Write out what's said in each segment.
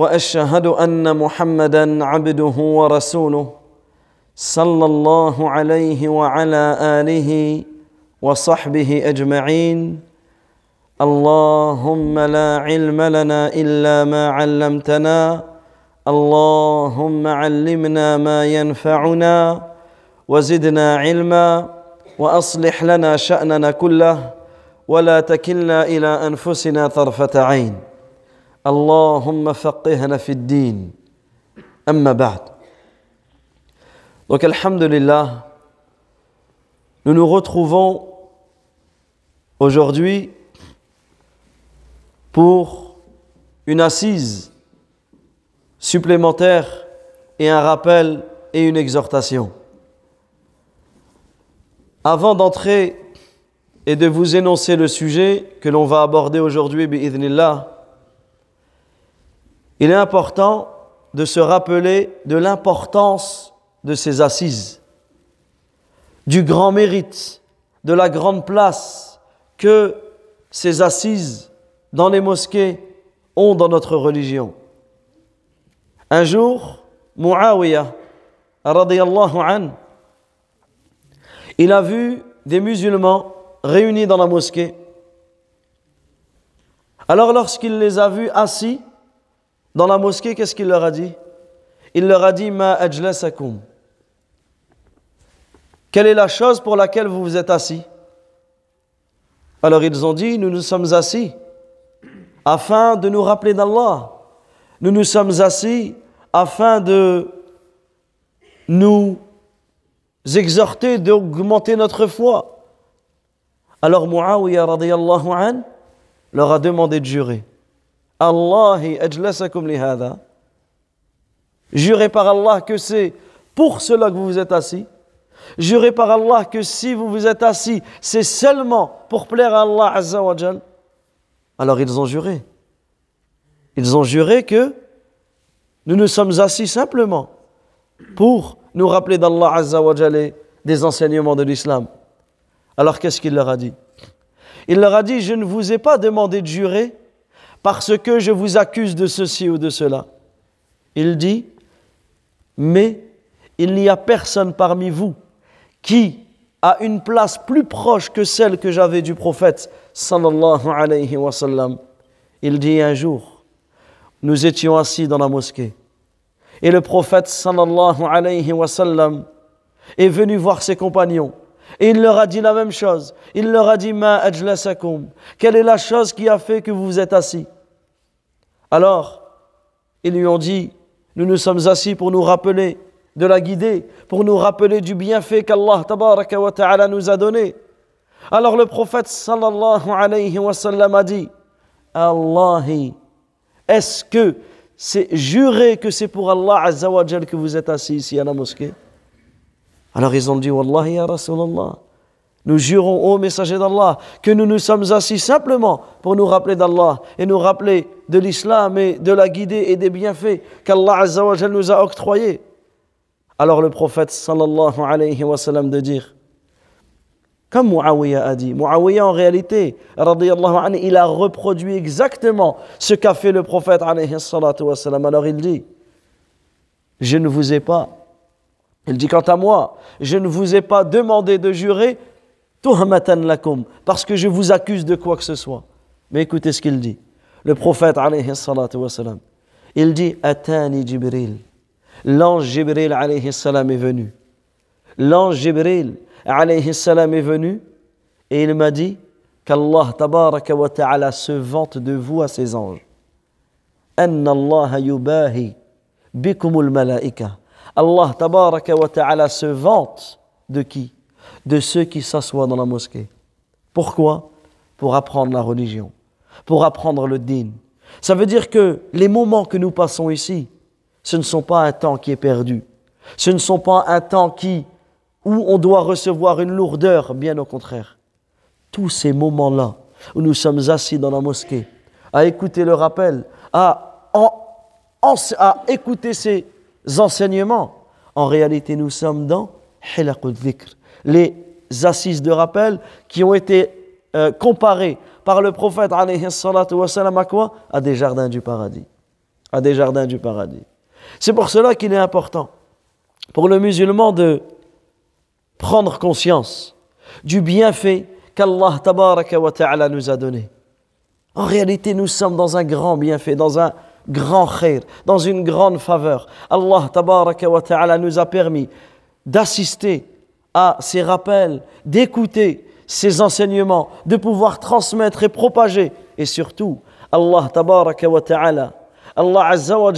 وأشهد أن محمدا عبده ورسوله صلى الله عليه وعلى آله وصحبه أجمعين. اللهم لا علم لنا إلا ما علمتنا. اللهم علمنا ما ينفعنا وزدنا علما وأصلح لنا شأننا كله ولا تكلنا إلى أنفسنا طرفة عين. Allahumma faqihna fi din. Amma ba'd. Donc, Alhamdulillah, nous nous retrouvons aujourd'hui pour une assise supplémentaire et un rappel et une exhortation. Avant d'entrer et de vous énoncer le sujet que l'on va aborder aujourd'hui, bi'idhnillah, il est important de se rappeler de l'importance de ces assises, du grand mérite, de la grande place que ces assises dans les mosquées ont dans notre religion. Un jour, Muawiyah, il a vu des musulmans réunis dans la mosquée. Alors lorsqu'il les a vus assis dans la mosquée, qu'est-ce qu'il leur a dit? Il leur a dit Ma ajlasakum. Quelle est la chose pour laquelle vous vous êtes assis? Alors ils ont dit Nous nous sommes assis afin de nous rappeler d'Allah. Nous nous sommes assis afin de nous exhorter d'augmenter notre foi. Alors Muawiyah an leur a demandé de jurer. Allahi ajlasakum lihada. Jurez par Allah que c'est pour cela que vous vous êtes assis. Jurez par Allah que si vous vous êtes assis, c'est seulement pour plaire à Allah Azza wa. Alors ils ont juré. Ils ont juré que nous nous sommes assis simplement pour nous rappeler d'Allah Azza wa et des enseignements de l'islam. Alors qu'est-ce qu'il leur a dit? Il leur a dit, je ne vous ai pas demandé de jurer parce que je vous accuse de ceci ou de cela. Il dit, mais il n'y a personne parmi vous qui a une place plus proche que celle que j'avais du prophète sallallahu alayhi wa sallam. Il dit un jour, nous étions assis dans la mosquée et le prophète sallallahu alayhi est venu voir ses compagnons et il leur a dit la même chose. Il leur a dit ma. Quelle est la chose qui a fait que vous vous êtes assis? Alors, ils lui ont dit nous nous sommes assis pour nous rappeler de la guider, pour nous rappeler du bienfait qu'Allah nous a donné. Alors le prophète sallallahu alayhi wa sallam a dit Allahi, est-ce que c'est juré que c'est pour Allah azza que vous êtes assis ici à la mosquée? Alors ils ont dit Wallahi ya Rasulallah, nous jurons au messager d'Allah que nous nous sommes assis simplement pour nous rappeler d'Allah et nous rappeler de l'islam et de la guider et des bienfaits qu'Allah azza wa jal nous a octroyés. Alors le prophète sallallahu alayhi wa sallam de dire, comme Muawiyah a dit, Muawiyah en réalité, anhu, il a reproduit exactement ce qu'a fait le prophète alayhi wa sallam. Alors il dit, je ne vous ai pas, il dit quant à moi, je ne vous ai pas demandé de jurer parce que je vous accuse de quoi que ce soit. Mais écoutez ce qu'il dit. Le prophète alayhi il dit, Atani Jibril l'ange Jibril alayhi est venu. L'ange Jibril alayhi est venu et il m'a dit qu'Allah tabaraka wa ta'ala se vante de vous à ses anges. Anna Allah yubahi bikumul malaika. Allah tabaraka wa ta'ala se vante de qui? De ceux qui s'assoient dans la mosquée. Pourquoi? Pour apprendre la religion, pour apprendre le din, Ça veut dire que les moments que nous passons ici, ce ne sont pas un temps qui est perdu. Ce ne sont pas un temps qui, où on doit recevoir une lourdeur, bien au contraire. Tous ces moments-là où nous sommes assis dans la mosquée, à écouter le rappel, à, à écouter ces en réalité nous sommes dans les assises de rappel qui ont été euh, comparées par le prophète à quoi? À des jardins du paradis. À des jardins du paradis. C'est pour cela qu'il est important pour le musulman de prendre conscience du bienfait qu'Allah ta'ala nous a donné. En réalité, nous sommes dans un grand bienfait, dans un grand khair, dans une grande faveur. Allah ta'ala nous a permis d'assister à ces rappels, d'écouter ces enseignements, de pouvoir transmettre et propager. Et surtout, Allah ta'ala, Allah azza wa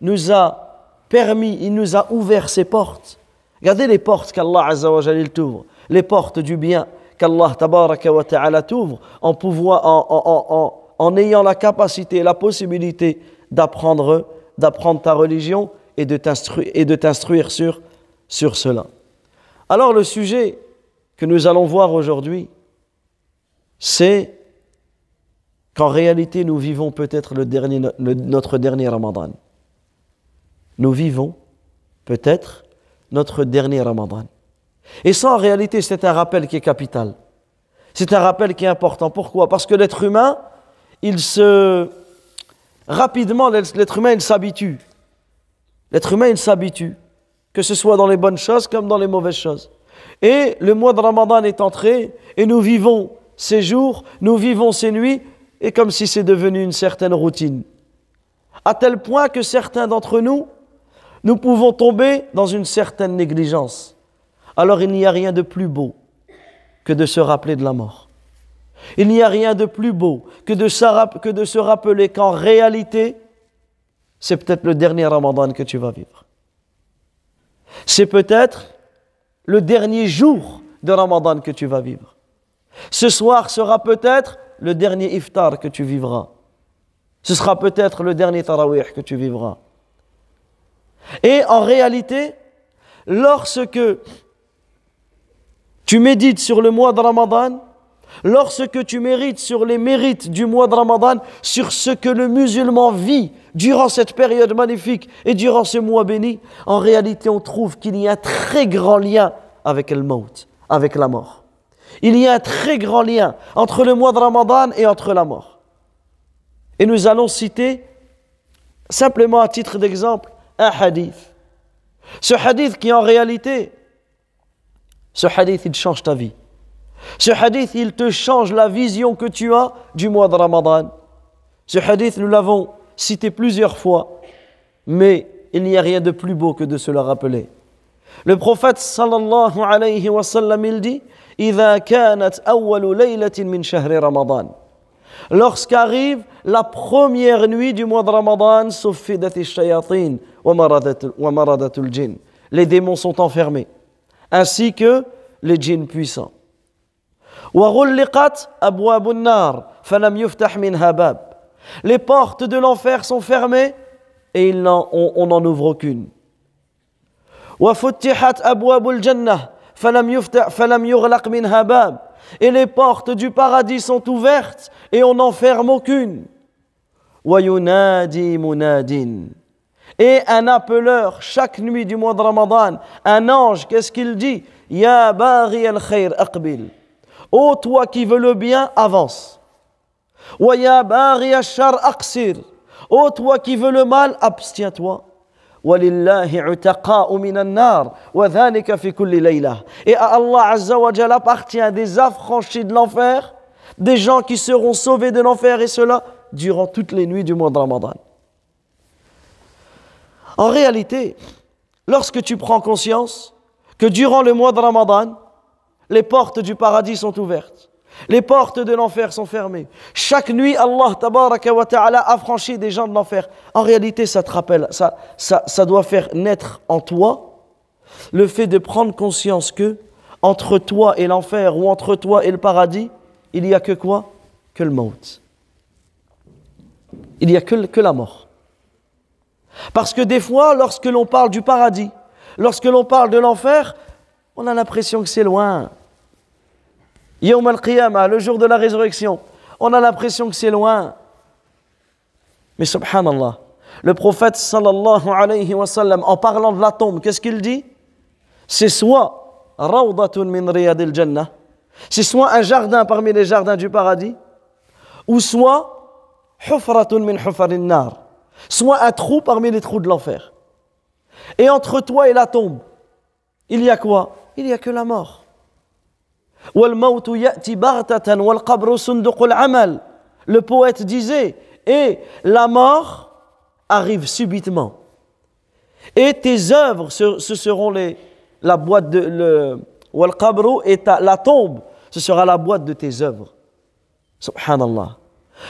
nous a permis, il nous a ouvert ses portes. Regardez les portes qu'Allah Azza wa t'ouvre, les portes du bien qu'Allah tabaraka wa ta'ala t'ouvre en, pouvoir, en, ayant la capacité, la possibilité d'apprendre, d'apprendre ta religion et de t'instruire, et de t'instruire sur, sur cela. Alors le sujet que nous allons voir aujourd'hui, c'est qu'en réalité nous vivons peut-être le dernier, notre dernier Ramadan nous vivons peut-être notre dernier Ramadan. Et ça, en réalité, c'est un rappel qui est capital. C'est un rappel qui est important. Pourquoi? Parce que l'être humain, il se. Rapidement, l'être humain, il s'habitue. L'être humain, il s'habitue. Que ce soit dans les bonnes choses comme dans les mauvaises choses. Et le mois de Ramadan est entré et nous vivons ces jours, nous vivons ces nuits, et comme si c'est devenu une certaine routine. À tel point que certains d'entre nous nous pouvons tomber dans une certaine négligence. Alors il n'y a rien de plus beau que de se rappeler de la mort. Il n'y a rien de plus beau que de, se rappeler qu'en réalité, c'est peut-être le dernier ramadan que tu vas vivre. C'est peut-être le dernier jour de ramadan que tu vas vivre. Ce soir sera peut-être le dernier iftar que tu vivras. Ce sera peut-être le dernier tarawih que tu vivras. Et en réalité, lorsque tu médites sur le mois de Ramadan, lorsque tu mérites sur les mérites du mois de Ramadan, sur ce que le musulman vit durant cette période magnifique et durant ce mois béni, en réalité on trouve qu'il y a un très grand lien avec le maut, avec la mort. Il y a un très grand lien entre le mois de Ramadan et entre la mort. Et nous allons citer, simplement à titre d'exemple, un hadith. Ce hadith qui en réalité, ce hadith il change ta vie. Ce hadith il te change la vision que tu as du mois de Ramadan. Ce hadith nous l'avons cité plusieurs fois, mais il n'y a rien de plus beau que de se le rappeler. Le prophète sallallahu alayhi wa sallam il dit إذا كانت أول ليلة من شهر رمضان Lorsqu'arrive la première nuit du mois de Ramadan, les démons sont enfermés, ainsi que les djinns puissants. Les portes de l'enfer sont fermées et on n'en ouvre aucune. Et les portes du paradis sont ouvertes et on n'en ferme aucune. Et un appeleur, chaque nuit du mois de Ramadan, un ange, qu'est-ce qu'il dit? Ya bari al khair aqbil. Ô toi qui veux le bien, avance. Ô toi qui veux le mal, abstiens-toi. Et à Allah Azza wa appartient des affranchis de l'enfer, des gens qui seront sauvés de l'enfer et cela durant toutes les nuits du mois de Ramadan. En réalité, lorsque tu prends conscience que durant le mois de Ramadan, les portes du paradis sont ouvertes, les portes de l'enfer sont fermées. Chaque nuit, Allah tabaraka wa ta'ala affranchit des gens de l'enfer. En réalité, ça te rappelle, ça, ça, ça doit faire naître en toi le fait de prendre conscience que entre toi et l'enfer ou entre toi et le paradis, il n'y a que quoi? Que le maut. Il n'y a que, que la mort. Parce que des fois, lorsque l'on parle du paradis, lorsque l'on parle de l'enfer, on a l'impression que c'est loin. Yawm al-Qiyamah, le jour de la résurrection, on a l'impression que c'est loin. Mais subhanallah, le prophète sallallahu alayhi wa sallam, en parlant de la tombe, qu'est-ce qu'il dit? C'est soit rawdatun min jannah, c'est soit un jardin parmi les jardins du paradis, ou soit hufratun min hufarin nar, soit un trou parmi les trous de l'enfer. Et entre toi et la tombe, il y a quoi? Il n'y a que la mort. Le poète disait, et la mort arrive subitement. Et tes œuvres, ce, seront la boîte de la tombe, ce sera la boîte de tes œuvres. Subhanallah.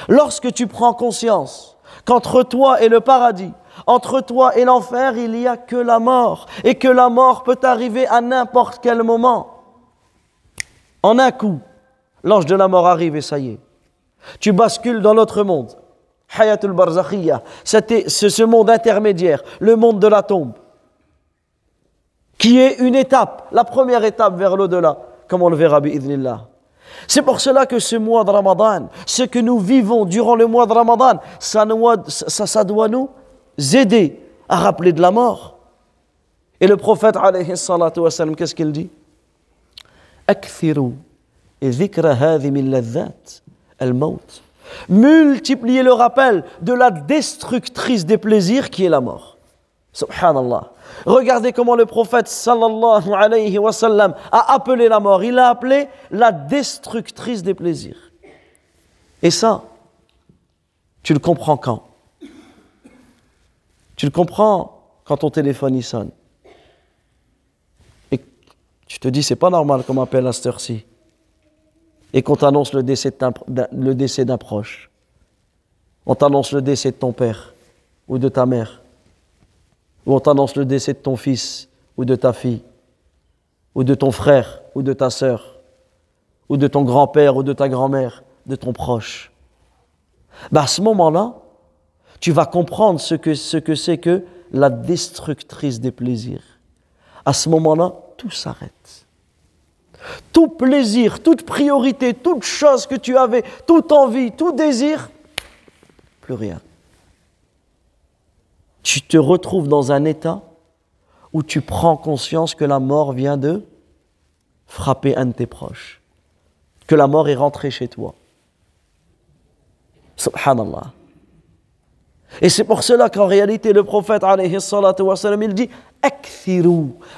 Lorsque tu prends conscience qu'entre toi et le paradis, entre toi et l'enfer, il n'y a que la mort, et que la mort peut arriver à n'importe quel moment. En un coup, l'ange de la mort arrive et ça y est. Tu bascules dans l'autre monde. Hayatul Barzakhiyya, c'est ce monde intermédiaire, le monde de la tombe, qui est une étape, la première étape vers l'au-delà, comme on le verra, bi'idhnillah. C'est pour cela que ce mois de Ramadan, ce que nous vivons durant le mois de Ramadan, ça, ça, ça doit nous aider à rappeler de la mort. Et le prophète, alayhi qu'est-ce qu'il dit? Multipliez le rappel de la destructrice des plaisirs qui est la mort. Subhanallah. Regardez comment le prophète sallallahu a appelé la mort. Il l'a appelé la destructrice des plaisirs. Et ça, tu le comprends quand? Tu le comprends quand ton téléphone y sonne. Tu te dis, c'est pas normal qu'on m'appelle à cette heure-ci. Et qu'on t'annonce le décès d'un proche. On t'annonce le décès de ton père ou de ta mère. Ou on t'annonce le décès de ton fils ou de ta fille. Ou de ton frère ou de ta sœur. Ou de ton grand-père ou de ta grand-mère, de ton proche. Ben à ce moment-là, tu vas comprendre ce que c'est que, que la destructrice des plaisirs. À ce moment-là, tout s'arrête. Tout plaisir, toute priorité, toute chose que tu avais, toute envie, tout désir, plus rien. Tu te retrouves dans un état où tu prends conscience que la mort vient de frapper un de tes proches, que la mort est rentrée chez toi. Subhanallah. Et c'est pour cela qu'en réalité, le prophète, alayhi il dit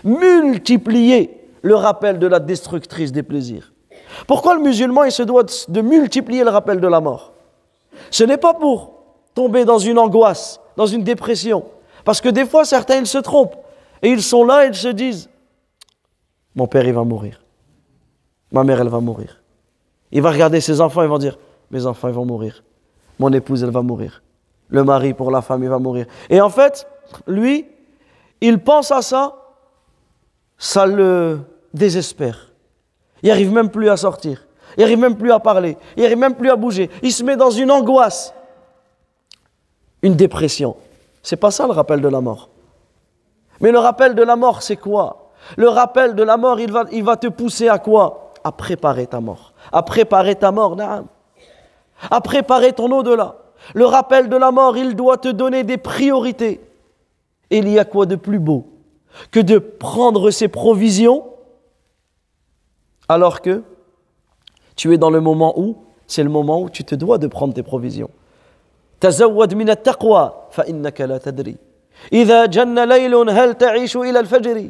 multipliez le rappel de la destructrice des plaisirs. Pourquoi le musulman, il se doit de multiplier le rappel de la mort? Ce n'est pas pour tomber dans une angoisse, dans une dépression. Parce que des fois, certains, ils se trompent. Et ils sont là ils se disent, mon père, il va mourir. Ma mère, elle va mourir. Il va regarder ses enfants, ils vont dire, mes enfants, ils vont mourir. Mon épouse, elle va mourir. Le mari pour la femme, il va mourir. Et en fait, lui, il pense à ça, ça le désespère. Il n'arrive même plus à sortir. Il n'arrive même plus à parler. Il n'arrive même plus à bouger. Il se met dans une angoisse, une dépression. C'est pas ça le rappel de la mort. Mais le rappel de la mort, c'est quoi? Le rappel de la mort, il va, il va te pousser à quoi? À préparer ta mort. À préparer ta mort, À préparer ton au-delà Le rappel de la mort, il doit te donner des priorités. Et il y a quoi de plus beau que de prendre ses provisions alors que tu es dans le moment où c'est le moment où tu te dois de prendre tes provisions. تزود من التقوى فإنك لا تدري إذا جن ليل هل تعيش إلى الفجر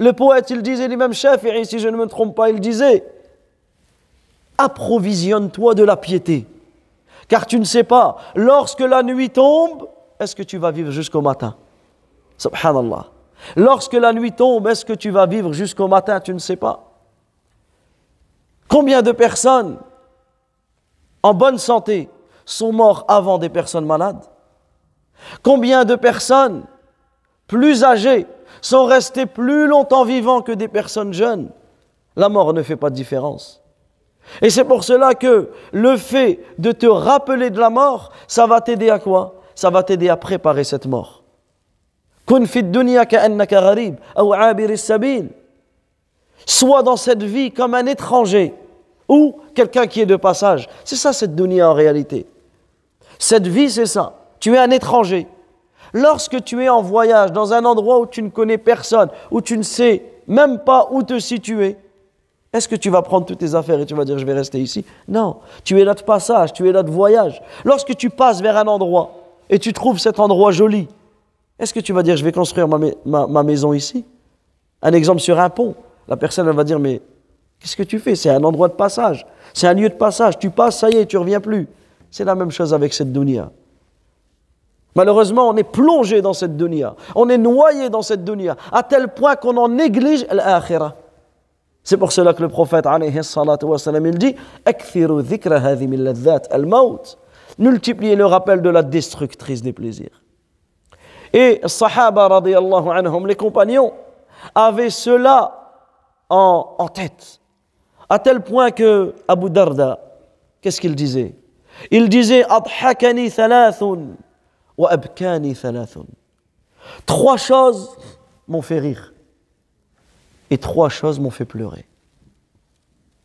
Le poète, il disait, l'imam Shafi'i, si je ne me trompe pas, il disait Approvisionne-toi de la piété. Car tu ne sais pas, lorsque la nuit tombe, est-ce que tu vas vivre jusqu'au matin? Subhanallah. Lorsque la nuit tombe, est-ce que tu vas vivre jusqu'au matin? Tu ne sais pas. Combien de personnes en bonne santé sont mortes avant des personnes malades? Combien de personnes plus âgées sont restées plus longtemps vivantes que des personnes jeunes? La mort ne fait pas de différence. Et c'est pour cela que le fait de te rappeler de la mort, ça va t'aider à quoi? Ça va t'aider à préparer cette mort. Sois dans cette vie comme un étranger ou quelqu'un qui est de passage. C'est ça cette dunya en réalité. Cette vie, c'est ça. Tu es un étranger. Lorsque tu es en voyage dans un endroit où tu ne connais personne, où tu ne sais même pas où te situer, est-ce que tu vas prendre toutes tes affaires et tu vas dire je vais rester ici? Non, tu es là de passage, tu es là de voyage. Lorsque tu passes vers un endroit et tu trouves cet endroit joli, est-ce que tu vas dire je vais construire ma, maison ici? Un exemple sur un pont. La personne va dire mais qu'est-ce que tu fais? C'est un endroit de passage, c'est un lieu de passage. Tu passes, ça y est, tu reviens plus. C'est la même chose avec cette dunya. Malheureusement, on est plongé dans cette dunya. On est noyé dans cette dunya, à tel point qu'on en néglige l'akhirah. C'est pour cela que le prophète il dit Multipliez le rappel de la destructrice des plaisirs. Et Sahaba anhum, les compagnons, avaient cela en, tête. À tel point que Abu Darda, qu'est-ce qu'il disait? Il disait Adhakani thalathun wa abkani thalathun. Trois choses m'ont fait rire et trois choses m'ont fait pleurer.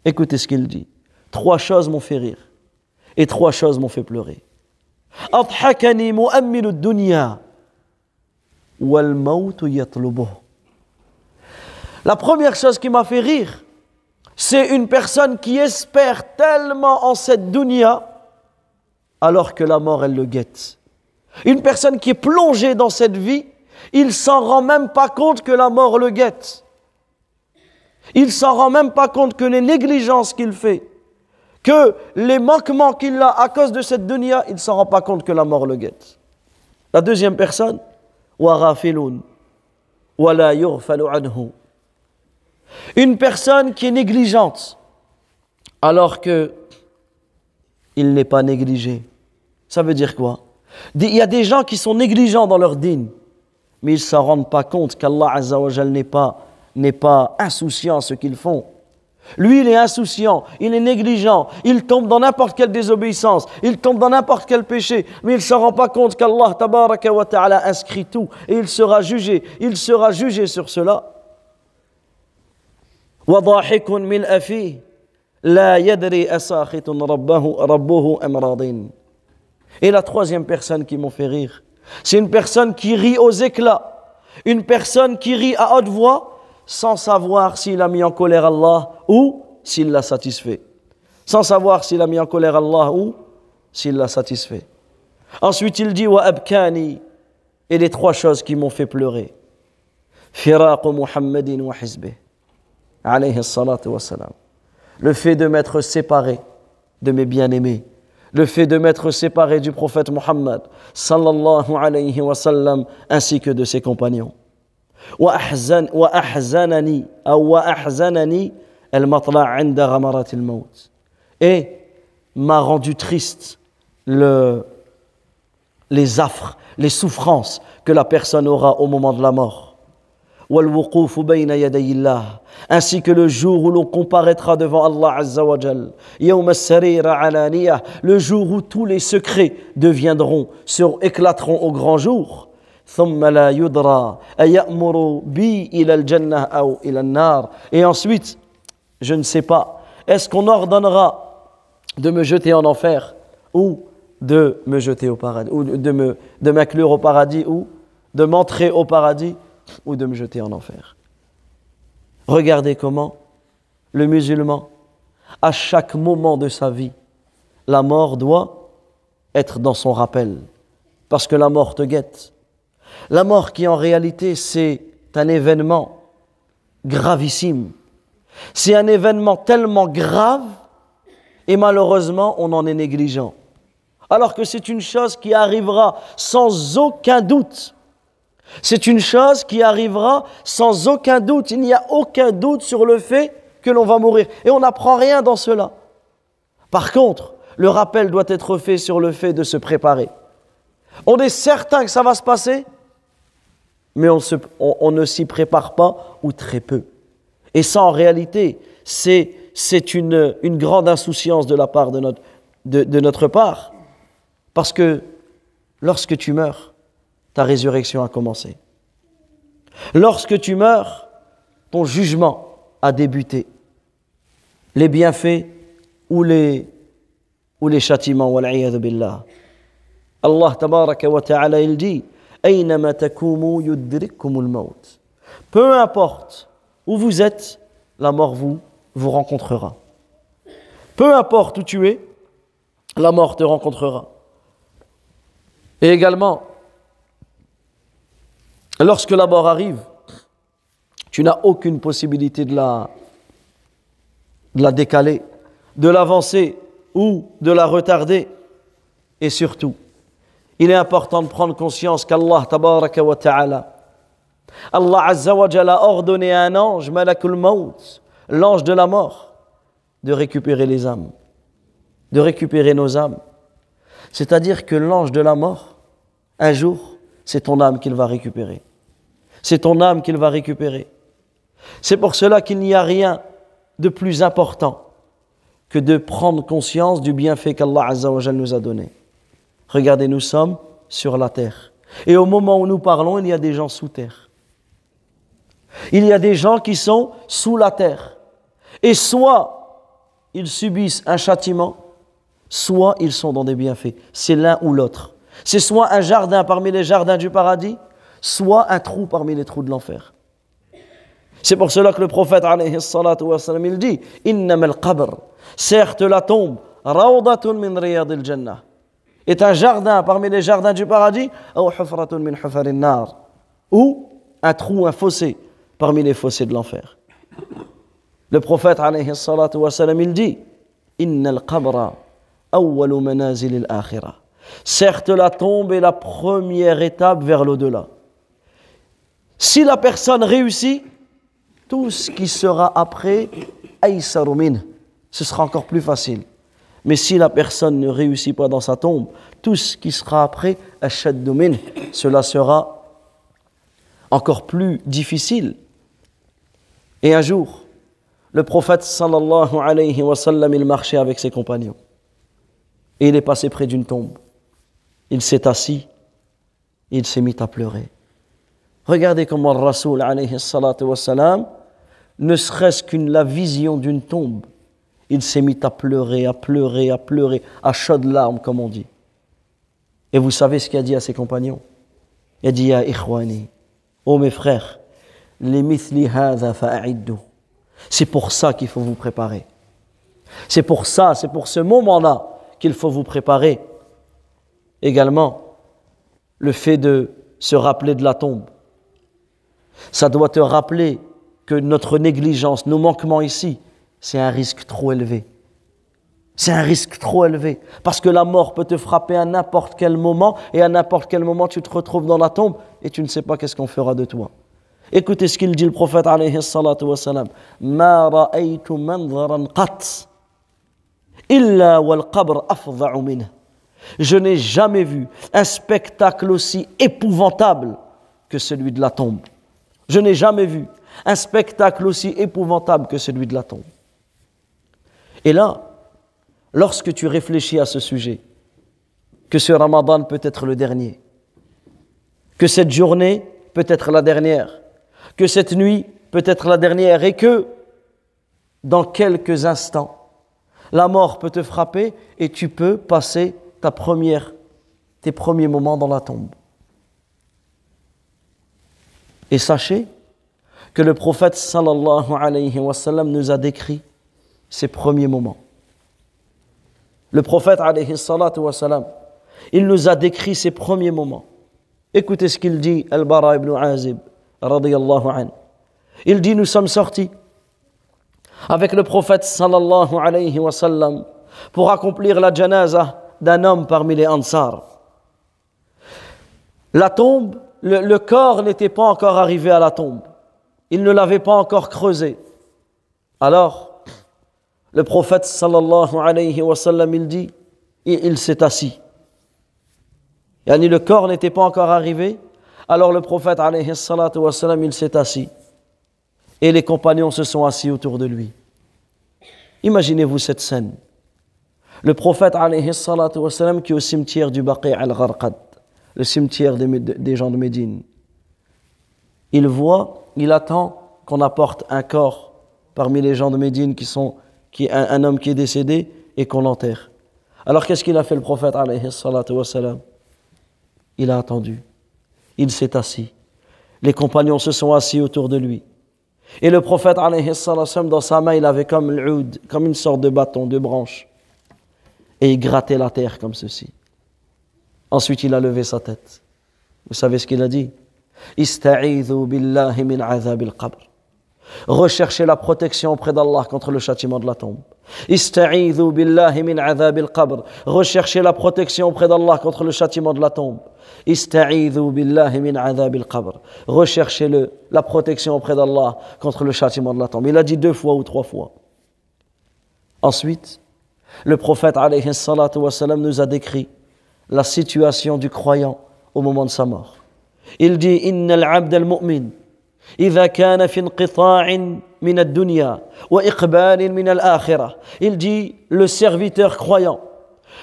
Écoutez ce qu'il dit. Trois choses m'ont fait rire et trois choses m'ont fait pleurer. La première chose qui m'a fait rire, c'est une personne qui espère tellement en cette dunya alors que la mort, elle le guette. Une personne qui est plongée dans cette vie, il s'en rend même pas compte que la mort le guette. Il s'en rend même pas compte que les négligences qu'il fait, que les manquements qu'il a à cause de cette dunya, il s'en rend pas compte que la mort le guette. La deuxième personne, une personne qui est négligente, alors que il n'est pas négligé. Ça veut dire quoi? Il y a des gens qui sont négligents dans leur dîne, mais ils ne s'en rendent pas compte qu'Allah n'est pas n'est pas insouciant ce qu'ils font. Lui, il est insouciant, il est négligent, il tombe dans n'importe quelle désobéissance, il tombe dans n'importe quel péché, mais il ne s'en rend pas compte qu'Allah tabaraka wa ta'ala inscrit tout et il sera jugé, il sera jugé sur cela. Et la troisième personne qui m'ont fait rire, c'est une personne qui rit aux éclats, une personne qui rit à haute voix sans savoir s'il a mis en colère Allah ou s'il l'a satisfait. Sans savoir s'il a mis en colère Allah ou s'il l'a satisfait. Ensuite, il dit Wa abkani et les trois choses qui m'ont fait pleurer. Firaq Muhammadin wa hizbih. Alayhi salatu wa salam. Le fait de m'être séparé de mes bien-aimés. Le fait de m'être séparé du prophète Muhammad sallallahu alayhi wa sallam ainsi que de ses compagnons. وأحزن المطلع عند غمرات الموت et m'a rendu triste le, les affres, les souffrances que la personne aura au moment de la mort. ainsi que le jour où l'on comparaîtra devant Allah Azza wa Jal. le jour où tous les secrets deviendront, se éclateront au grand jour. Et ensuite, je ne sais pas, est-ce qu'on ordonnera de me jeter en enfer ou de me jeter au paradis, ou de me de m'inclure au paradis, ou de m'entrer au paradis, ou de me jeter en enfer? Regardez comment le musulman, à chaque moment de sa vie, la mort doit être dans son rappel, parce que la mort te guette. La mort qui en réalité c'est un événement gravissime. C'est un événement tellement grave et malheureusement on en est négligent. Alors que c'est une chose qui arrivera sans aucun doute. C'est une chose qui arrivera sans aucun doute. Il n'y a aucun doute sur le fait que l'on va mourir. Et on n'apprend rien dans cela. Par contre, le rappel doit être fait sur le fait de se préparer. On est certain que ça va se passer, mais on, ne s'y prépare pas ou très peu. Et ça, en réalité, c'est une, grande insouciance de notre, part. Parce que lorsque tu meurs, ta résurrection a commencé. Lorsque tu meurs, ton jugement a débuté. Les bienfaits ou les, châtiments, billah. Allah tabaraka wa il dit peu importe où vous êtes, la mort vous, rencontrera. Peu importe où tu es, la mort te rencontrera. Et également, lorsque la mort arrive, tu n'as aucune possibilité de la, de la décaler, de l'avancer ou de la retarder. Et surtout, il est important de prendre conscience qu'Allah tabaraka wa ta'ala, Allah azza wa a ordonné à un ange, Malakul Maut, l'ange de la mort, de récupérer les âmes, de récupérer nos âmes. C'est-à-dire que l'ange de la mort, un jour, c'est ton âme qu'il va récupérer. C'est ton âme qu'il va récupérer. C'est pour cela qu'il n'y a rien de plus important que de prendre conscience du bienfait qu'Allah Azza nous a donné. Regardez, nous sommes sur la terre. Et au moment où nous parlons, il y a des gens sous terre. Il y a des gens qui sont sous la terre. Et soit ils subissent un châtiment, soit ils sont dans des bienfaits. C'est l'un ou l'autre. C'est soit un jardin parmi les jardins du paradis, soit un trou parmi les trous de l'enfer. C'est pour cela que le prophète il dit certes la tombe, min riyadil jannah, est un jardin parmi les jardins du paradis, ou un trou, un fossé parmi les fossés de l'enfer. Le prophète alayhi salatu wa sallam, il dit. Certes, la tombe est la première étape vers l'au-delà. Si la personne réussit, tout ce qui sera après, ce sera encore plus facile. Mais si la personne ne réussit pas dans sa tombe, tout ce qui sera après, cela sera encore plus difficile. Et un jour, le prophète sallallahu alayhi wa sallam, il marchait avec ses compagnons. Et il est passé près d'une tombe. Il s'est assis, il s'est mis à pleurer. Regardez comment le Rasoul alayhi salatu wa ne serait-ce qu'une vision d'une tombe, il s'est mis à pleurer, à pleurer, à pleurer, à chaudes larmes, comme on dit. Et vous savez ce qu'il a dit à ses compagnons? Il a dit à Ikhwani, oh mes frères, les mithli C'est pour ça qu'il faut vous préparer. C'est pour ça, c'est pour ce moment-là qu'il faut vous préparer. Également, le fait de se rappeler de la tombe. Ça doit te rappeler que notre négligence, nos manquements ici, c'est un risque trop élevé. C'est un risque trop élevé. Parce que la mort peut te frapper à n'importe quel moment, et à n'importe quel moment tu te retrouves dans la tombe, et tu ne sais pas qu'est-ce qu'on fera de toi. Écoutez ce qu'il dit le prophète alayhi salatu wa salam. Ma ra'aytu manzaran qat, illa wal qabr minh. Je n'ai jamais vu un spectacle aussi épouvantable que celui de la tombe. Je n'ai jamais vu un spectacle aussi épouvantable que celui de la tombe. Et là, lorsque tu réfléchis à ce sujet, que ce ramadan peut être le dernier, que cette journée peut être la dernière, que cette nuit peut être la dernière et que dans quelques instants, la mort peut te frapper et tu peux passer ta première, tes premiers moments dans la tombe. Et sachez que le prophète sallallahu alayhi wa sallam nous a décrit ses premiers moments. Le prophète il nous a décrit ses premiers moments. Écoutez ce qu'il dit, Al-Bara ibn Azib. Il dit, nous sommes sortis avec le prophète sallallahu alayhi pour accomplir la janaza d'un homme parmi les Ansar. La tombe, le corps n'était pas encore arrivé à la tombe. Il ne l'avait pas encore creusé. Alors, le prophète sallallahu alayhi wa sallam, il dit, et il s'est assis. Yani le corps n'était pas encore arrivé. Alors le prophète alayhi wa sallam, il s'est assis. Et les compagnons se sont assis autour de lui. Imaginez-vous cette scène. Le prophète alayhi salatu wassalam, qui est au cimetière du Baqi al-Gharqad, le cimetière des, des gens de Médine. Il voit, il attend qu'on apporte un corps parmi les gens de Médine qui sont qui un, un homme qui est décédé et qu'on l'enterre. Alors qu'est-ce qu'il a fait le prophète Il a attendu. Il s'est assis. Les compagnons se sont assis autour de lui. Et le prophète dans sa main, il avait comme l'oud, comme une sorte de bâton, de branche. Et il grattait la terre comme ceci. Ensuite, il a levé sa tête. Vous savez ce qu'il a dit? Ista'idhu billahi min azab al-qabr. Recherchez la protection auprès d'Allah contre le châtiment de la tombe. Ista'idhu billahi min al-qabr. Recherchez la protection auprès d'Allah contre le châtiment de la tombe. Ista'idhu billahi min al-qabr. Recherchez le, la protection auprès d'Allah contre le châtiment de la tombe. Il a dit deux fois ou trois fois. Ensuite, le prophète alayhi salatu nous a décrit la situation du croyant au moment de sa mort. Il dit Inna al-abd al-mu'min إذا كان في انقطاع من الدنيا وإقبال من الآخرة Il dit le serviteur croyant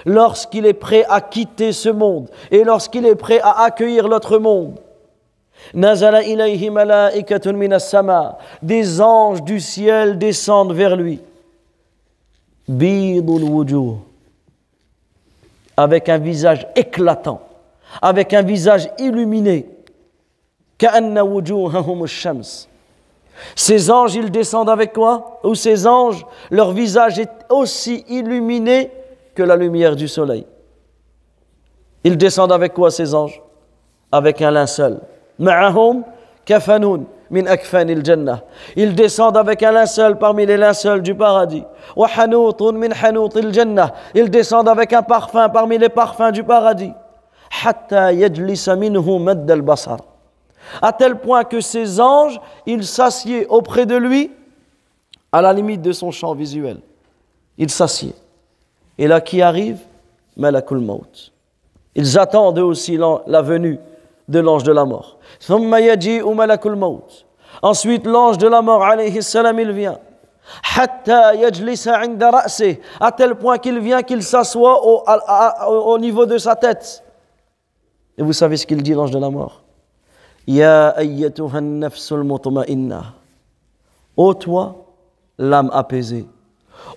lorsqu'il est prêt à quitter ce monde et lorsqu'il est prêt à accueillir l'autre monde نزل إليه ملائكة من السماء Des anges du ciel descendent vers lui بيض الوجوه avec un visage éclatant avec un visage illuminé ces anges, ils descendent avec quoi? Ou ces anges, leur visage est aussi illuminé que la lumière du soleil. Ils descendent avec quoi ces anges? Avec un linceul. Ils descendent avec un linceul parmi les linceuls du paradis. Ils descendent avec un parfum parmi les parfums du paradis. Hatta yajlisa minhu madd al-basar à tel point que ces anges, ils s'assiedent auprès de lui à la limite de son champ visuel. Ils s'assiedent. Et là, qui arrive? Malakul Maut. Ils attendent aussi la venue de l'ange de la mort. Ensuite, l'ange de la mort, alayhi salam, il vient. À tel point qu'il vient qu'il s'assoit au niveau de sa tête. Et vous savez ce qu'il dit, l'ange de la mort? Ya ayyatuha nafsul mutma'inna. Ô toi, l'âme apaisée.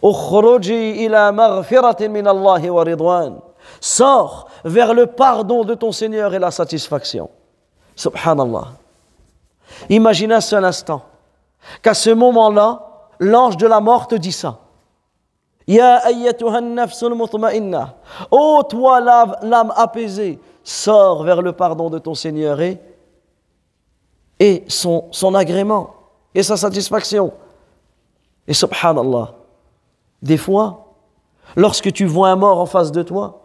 Ukhruji ila maghfiratin min Allah wa ridwan. Sors vers le pardon de ton Seigneur et la satisfaction. Subhanallah. Imagine un seul instant qu'à ce moment-là, l'ange de la mort te dit ça. Ya ayyatuha nafsul mutma'inna. Ô toi, l'âme apaisée, sors vers le pardon de ton Seigneur et et son, agrément et sa satisfaction. Et subhanallah, des fois, lorsque tu vois un mort en face de toi,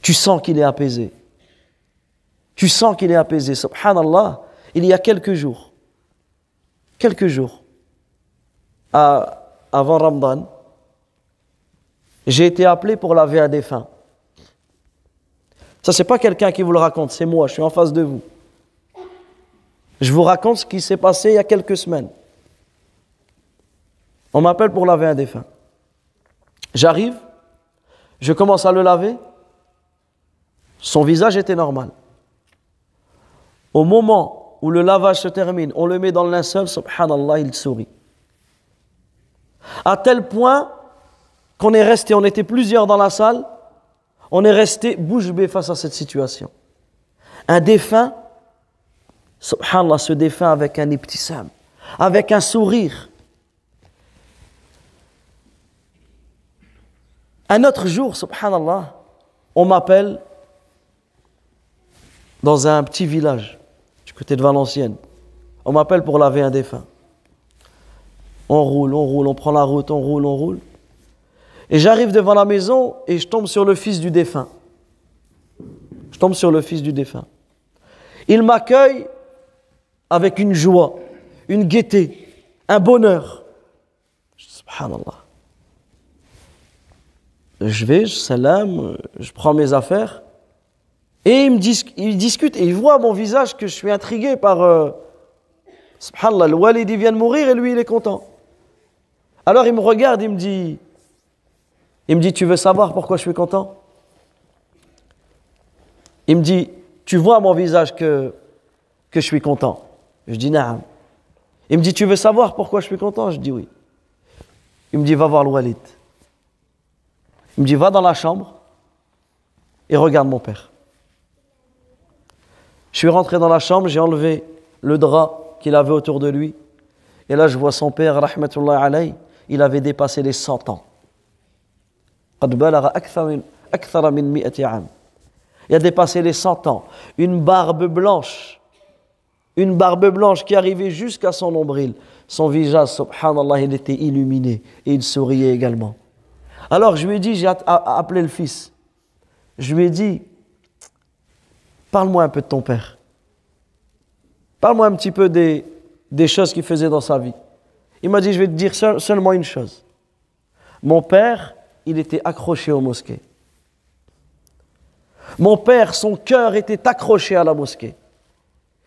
tu sens qu'il est apaisé. Tu sens qu'il est apaisé. Subhanallah, il y a quelques jours, quelques jours, avant Ramadan, j'ai été appelé pour laver un défunt. Ça, c'est pas quelqu'un qui vous le raconte, c'est moi, je suis en face de vous. Je vous raconte ce qui s'est passé il y a quelques semaines. On m'appelle pour laver un défunt. J'arrive, je commence à le laver. Son visage était normal. Au moment où le lavage se termine, on le met dans le linceul, subhanallah, il sourit. À tel point qu'on est resté, on était plusieurs dans la salle, on est resté bouche bée face à cette situation. Un défunt subhanallah, se défunt avec un ibtissam, avec un sourire. Un autre jour, subhanallah, on m'appelle dans un petit village du côté de Valenciennes. On m'appelle pour laver un défunt. On roule, on roule, on prend la route, on roule, on roule. Et j'arrive devant la maison et je tombe sur le fils du défunt. Je tombe sur le fils du défunt. Il m'accueille avec une joie, une gaieté, un bonheur. Subhanallah. Je vais, je salam, je prends mes affaires. Et il, me il discute et il voit à mon visage que je suis intrigué par. Euh, subhanallah, le walid vient de mourir et lui il est content. Alors il me regarde, il me dit, il me dit, tu veux savoir pourquoi je suis content? Il me dit, tu vois mon visage que, que je suis content Je dis, non. Il me dit, tu veux savoir pourquoi je suis content? Je dis oui. Il me dit, va voir le Walid. Il me dit, va dans la chambre et regarde mon père. Je suis rentré dans la chambre, j'ai enlevé le drap qu'il avait autour de lui. Et là, je vois son père, rahmatullah alayhi, il avait dépassé les 100 ans. Il a dépassé les 100 ans. Une barbe blanche. Une barbe blanche qui arrivait jusqu'à son nombril. Son visage, subhanallah, il était illuminé. Et il souriait également. Alors je lui ai dit, j'ai appelé le fils. Je lui ai dit, parle-moi un peu de ton père. Parle-moi un petit peu des, choses qu'il faisait dans sa vie. Il m'a dit, je vais te dire seulement une chose. Mon père, il était accroché aux mosquées. Mon père, son cœur était accroché à la mosquée.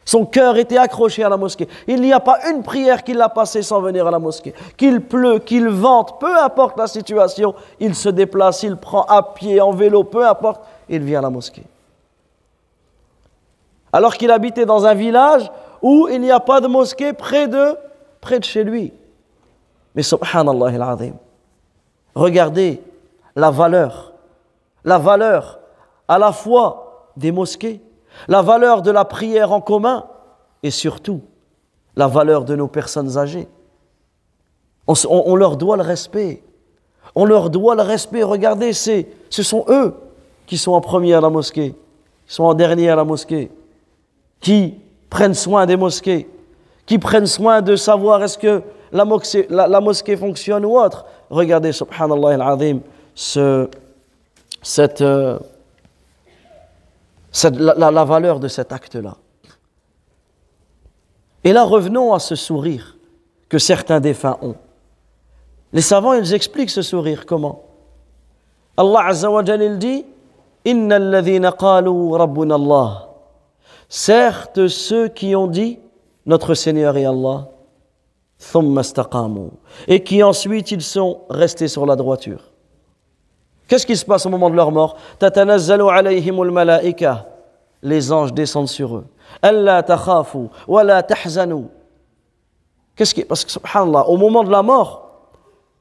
Son cœur était accroché à la mosquée. Il n'y a pas une prière qu'il a passée sans venir à la mosquée. Qu'il pleut, qu'il vente, peu importe la situation, il se déplace, il prend à pied, en vélo, peu importe, il vient à la mosquée. Alors qu'il habitait dans un village où il n'y a pas de mosquée près de, près de chez lui. Mais subhanallah al-azim, regardez la valeur, la valeur à la fois des mosquées, la valeur de la prière en commun et surtout la valeur de nos personnes âgées. On, leur doit le respect. On leur doit le respect. Regardez, ce sont eux qui sont en premier à la mosquée, qui sont en dernier à la mosquée, qui prennent soin des mosquées, qui prennent soin de savoir est-ce que la mosquée, fonctionne ou autre. Regardez, subhanallah al-azim, ce, cette, euh, la, valeur de cet acte-là. Et là, revenons à ce sourire que certains défunts ont. Les savants, ils expliquent ce sourire comment? Allah Azza il dit Inna alladhina qalu rabbuna Allah. Certes, ceux qui ont dit Notre Seigneur est Allah, et qui ensuite ils sont restés sur la droiture. Qu'est-ce qui se passe au moment de leur mort? Les anges descendent sur eux. Qu'est-ce qui Parce que, subhanallah, au moment de la mort,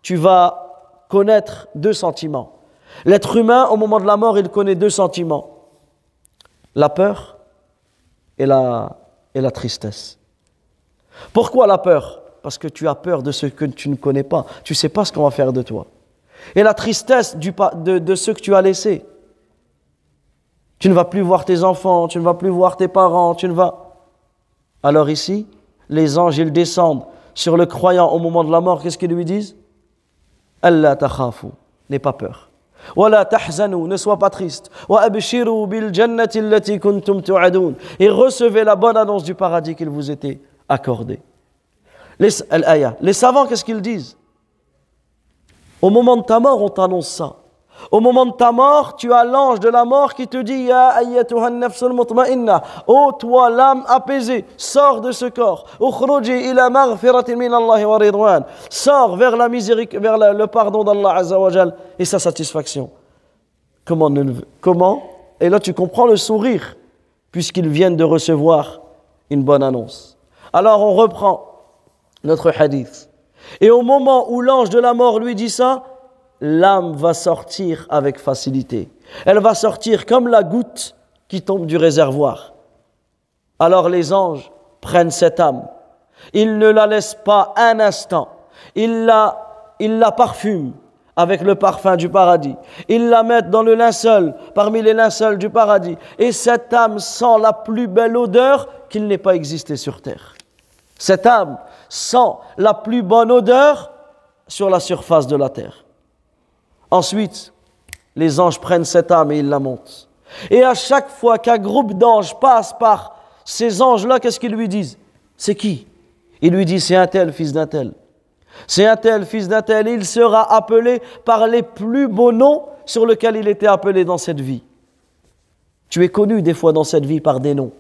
tu vas connaître deux sentiments. L'être humain, au moment de la mort, il connaît deux sentiments. La peur et la, et la tristesse. Pourquoi la peur? Parce que tu as peur de ce que tu ne connais pas. Tu sais pas ce qu'on va faire de toi et la tristesse de, ceux que tu as laissés. Tu ne vas plus voir tes enfants, tu ne vas plus voir tes parents, tu ne vas... Alors ici, les anges, ils descendent sur le croyant au moment de la mort, qu'est-ce qu'ils lui disent? Allah takhafu, n'aie pas peur. tahzanu, ne sois pas triste. Et recevez la bonne annonce du paradis qu'il vous était accordé. Les, les savants, qu'est-ce qu'ils disent? Au moment de ta mort, on t'annonce ça. Au moment de ta mort, tu as l'ange de la mort qui te dit Ya nafsul mutma'inna. Oh toi, l'âme apaisée, sors de ce corps. ila min Allah wa ridwan. Sors vers la miséricorde, vers le pardon d'Allah Azza et sa satisfaction. Comment, comment? Et là, tu comprends le sourire, puisqu'ils viennent de recevoir une bonne annonce. Alors, on reprend notre hadith. Et au moment où l'ange de la mort lui dit ça, l'âme va sortir avec facilité. Elle va sortir comme la goutte qui tombe du réservoir. Alors les anges prennent cette âme. Ils ne la laissent pas un instant. Ils la, ils la parfument avec le parfum du paradis. Ils la mettent dans le linceul, parmi les linceuls du paradis. Et cette âme sent la plus belle odeur qu'il n'ait pas existé sur terre. Cette âme sent la plus bonne odeur sur la surface de la terre. Ensuite, les anges prennent cette âme et ils la montent. Et à chaque fois qu'un groupe d'anges passe par ces anges-là, qu'est-ce qu'ils lui disent? C'est qui? Il lui dit c'est un tel, fils d'un tel. C'est un tel, fils d'un tel. Il sera appelé par les plus beaux noms sur lesquels il était appelé dans cette vie. Tu es connu des fois dans cette vie par des noms.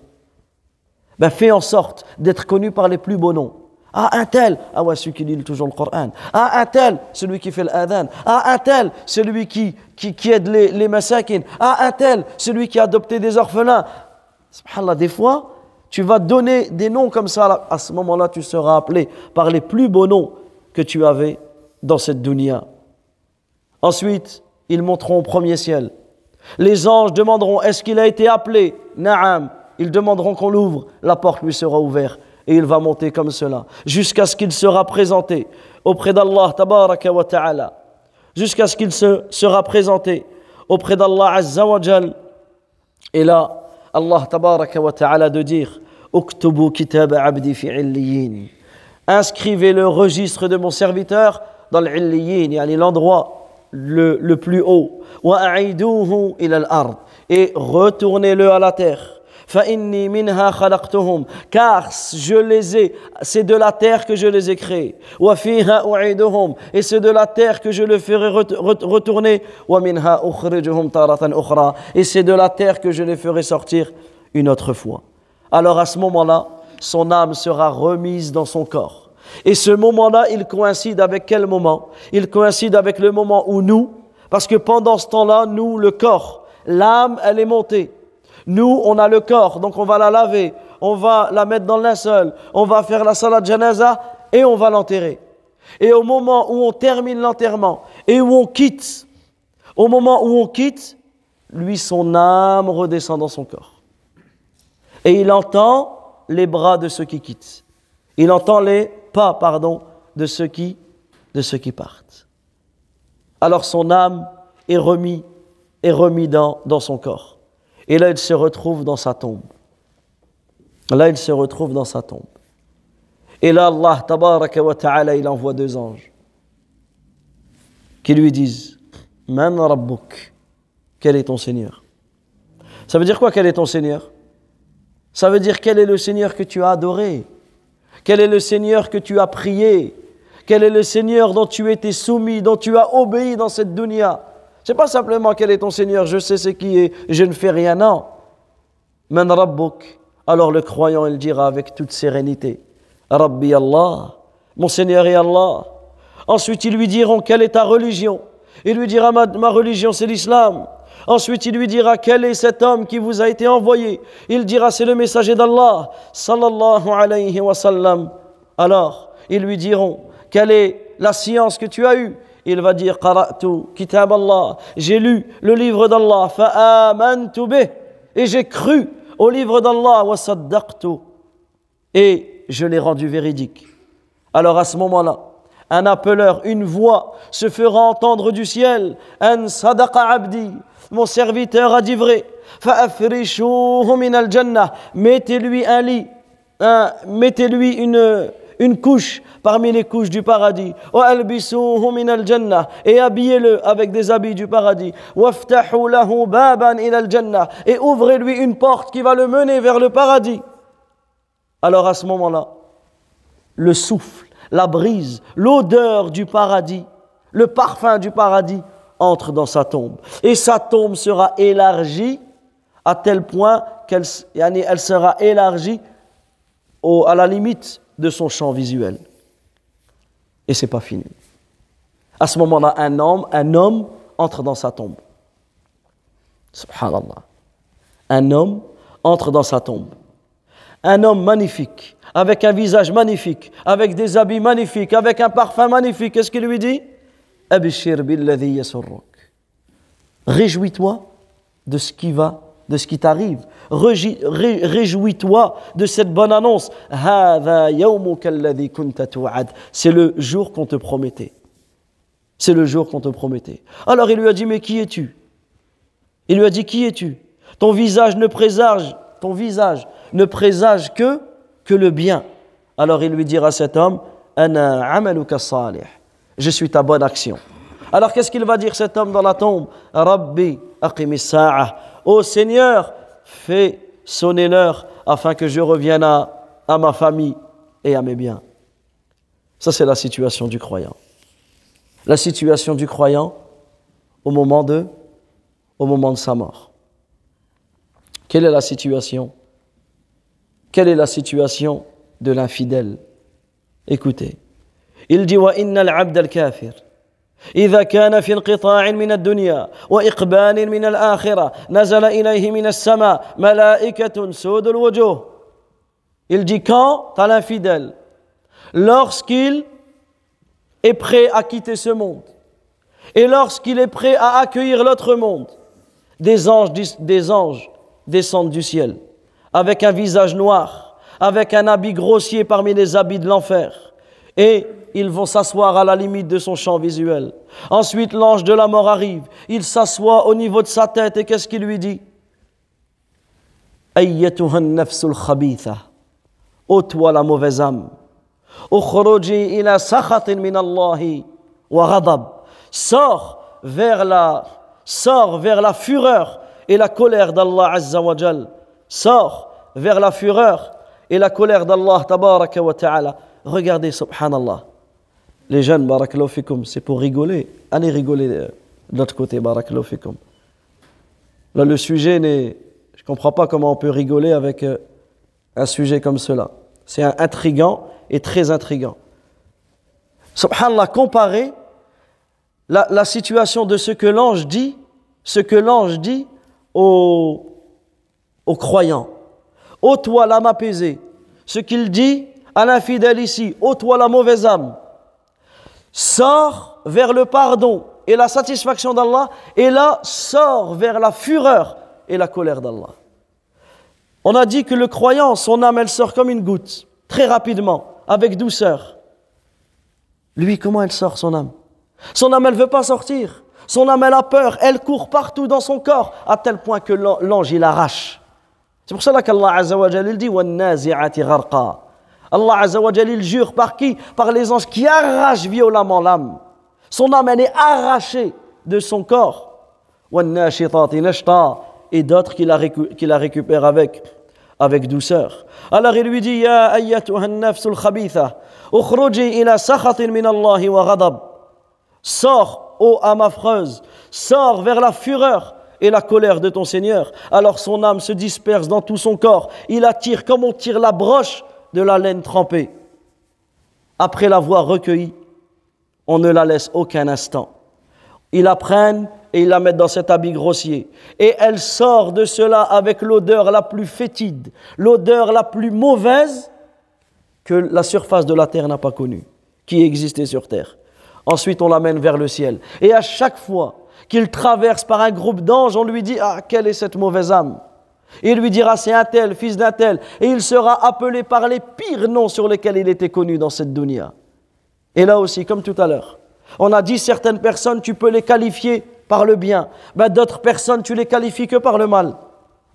Ben, fais en sorte d'être connu par les plus beaux noms. Ah, un tel, ah ouais, celui qui lit toujours le Coran. Ah, un tel, celui qui fait l'adhan. Ah, un tel, celui qui, qui, aide les, les. Ah, un tel, celui qui a adopté des orphelins. Subhanallah, des fois, tu vas donner des noms comme ça. À ce moment-là, tu seras appelé par les plus beaux noms que tu avais dans cette dunya. Ensuite, ils monteront au premier ciel. Les anges demanderont Est-ce qu'il a été appelé? Naam. Ils demanderont qu'on l'ouvre. La porte lui sera ouverte et il va monter comme cela jusqu'à ce qu'il sera présenté auprès d'Allah tabaraka wa ta'ala. Jusqu'à ce qu'il se sera présenté auprès d'Allah azza wa jal. Et là Allah tabaraka wa ta'ala de dire uktubu kitab abdi fi inscrivez le registre de mon serviteur dans l'illiyin yani l'endroit le, le plus haut. Wa a'iduhu ila al-ard et retournez-le à la terre car je les ai, c'est de la terre que je les ai créés. Et c'est de la terre que je le ferai retourner. Et c'est de la terre que je les ferai sortir une autre fois. Alors à ce moment-là, son âme sera remise dans son corps. Et ce moment-là, il coïncide avec quel moment? Il coïncide avec le moment où nous, parce que pendant ce temps-là, nous, le corps, l'âme, elle est montée. Nous, on a le corps, donc on va la laver, on va la mettre dans le linceul, on va faire la salade janaza et on va l'enterrer. Et au moment où on termine l'enterrement et où on quitte, au moment où on quitte, lui, son âme redescend dans son corps. Et il entend les bras de ceux qui quittent. Il entend les pas, pardon, de ceux qui, de ceux qui partent. Alors son âme est remis, est remis dans, dans son corps. Et là, il se retrouve dans sa tombe. Là, il se retrouve dans sa tombe. Et là, Allah, tabaraka wa ta'ala, il envoie deux anges qui lui disent Man rabbuk Quel est ton Seigneur? Ça veut dire quoi, quel est ton Seigneur? Ça veut dire quel est le Seigneur que tu as adoré? Quel est le Seigneur que tu as prié? Quel est le Seigneur dont tu étais soumis, dont tu as obéi dans cette dunya? C'est pas simplement quel est ton Seigneur, je sais ce qui est, je ne fais rien, non. Man Rabbuk. Alors le croyant, il dira avec toute sérénité, Rabbi Allah, mon Seigneur est Allah. Ensuite, ils lui diront, quelle est ta religion Il lui dira, ma, religion, c'est l'islam. Ensuite, il lui dira, quel est cet homme qui vous a été envoyé Il dira, c'est le messager d'Allah, sallallahu alayhi wa sallam. Alors, ils lui diront, quelle est la science que tu as eue? Il va dire j'ai lu le livre d'Allah, fa'amantu et j'ai cru au livre d'Allah, wa et je l'ai rendu véridique. Alors à ce moment-là, un appeleur, une voix se fera entendre du ciel, An sadaqa abdi, mon serviteur a dit vrai, al-jannah, mettez-lui un lit, mettez-lui une une couche parmi les couches du paradis. Et habillez-le avec des habits du paradis. Et ouvrez-lui une porte qui va le mener vers le paradis. Alors à ce moment-là, le souffle, la brise, l'odeur du paradis, le parfum du paradis entre dans sa tombe. Et sa tombe sera élargie à tel point qu'elle elle sera élargie à la limite de son champ visuel. Et c'est pas fini. À ce moment-là, un homme, un homme entre dans sa tombe. Subhanallah. Un homme entre dans sa tombe. Un homme magnifique, avec un visage magnifique, avec des habits magnifiques, avec un parfum magnifique. Qu'est-ce qu'il lui dit? Réjouis-toi de ce qui va de ce qui t'arrive. Réjouis-toi de cette bonne annonce. C'est le jour qu'on te promettait. C'est le jour qu'on te promettait. Alors il lui a dit, mais qui es-tu? Il lui a dit, qui es-tu? Ton visage ne présage, ton visage ne présage que, que le bien. Alors il lui dira à cet homme, je suis ta bonne action. Alors qu'est-ce qu'il va dire cet homme dans la tombe? Rabbi Ô Seigneur, fais sonner l'heure afin que je revienne à, ma famille et à mes biens. Ça, c'est la situation du croyant. La situation du croyant au moment de, au moment de sa mort. Quelle est la situation? Quelle est la situation de l'infidèle? Écoutez, il dit wa innal abd al kafir إذا كان في انقطاع من الدنيا وإقبال من الآخرة نزل إليه من السماء ملائكة سود الوجوه Il dit quand à l'infidèle, lorsqu'il est prêt à quitter ce monde et lorsqu'il est prêt à accueillir l'autre monde, des anges, des anges descendent du ciel avec un visage noir, avec un habit grossier parmi les habits de l'enfer. Et ils vont s'asseoir à la limite de son champ visuel. Ensuite, l'ange de la mort arrive. Il s'assoit au niveau de sa tête et qu'est-ce qu'il lui dit? Ô toi la mauvaise âme, sors vers la sors vers la fureur et la colère d'Allah Azza wa. Sors vers la fureur et la colère d'Allah Tabaraka wa Ta'ala. Regardez, subhanallah. Les jeunes, barakallahu c'est pour rigoler. Allez rigoler de l'autre côté, barakallahu fikum. Là, le sujet n'est. Je ne comprends pas comment on peut rigoler avec euh, un sujet comme cela. C'est intrigant et très intrigant. Subhanallah, comparer la, la situation de ce que l'ange dit, ce que l'ange dit aux, aux croyants. Ô toi, l'âme apaisée, ce qu'il dit à l'infidèle ici, ô toi, la mauvaise âme, sors vers le pardon et la satisfaction d'Allah, et là, sors vers la fureur et la colère d'Allah. On a dit que le croyant, son âme, elle sort comme une goutte, très rapidement, avec douceur. Lui, comment elle sort, son âme? Son âme, elle ne veut pas sortir. Son âme, elle a peur, elle court partout dans son corps, à tel point que l'ange, il arrache. C'est pour cela qu'Allah il dit Allah Azzawajal, il jure par qui? Par les anges qui arrachent violemment l'âme. Son âme, elle est arrachée de son corps. Et d'autres qui la, récupèrent avec, avec douceur. Alors il lui dit Ya nafsul min wa. Sors, ô âme affreuse, sors vers la fureur et la colère de ton Seigneur. Alors son âme se disperse dans tout son corps. Il attire comme on tire la broche de la laine trempée. Après l'avoir recueillie, on ne la laisse aucun instant. Ils la prennent et ils la mettent dans cet habit grossier. Et elle sort de cela avec l'odeur la plus fétide, l'odeur la plus mauvaise que la surface de la terre n'a pas connue, qui existait sur terre. Ensuite, on l'amène vers le ciel. Et à chaque fois qu'il traverse par un groupe d'anges, on lui dit Ah, quelle est cette mauvaise âme? Il lui dira c'est un tel, fils d'un tel, et il sera appelé par les pires noms sur lesquels il était connu dans cette dunya. Et là aussi, comme tout à l'heure, on a dit certaines personnes, tu peux les qualifier par le bien, ben, d'autres personnes, tu les qualifies que par le mal.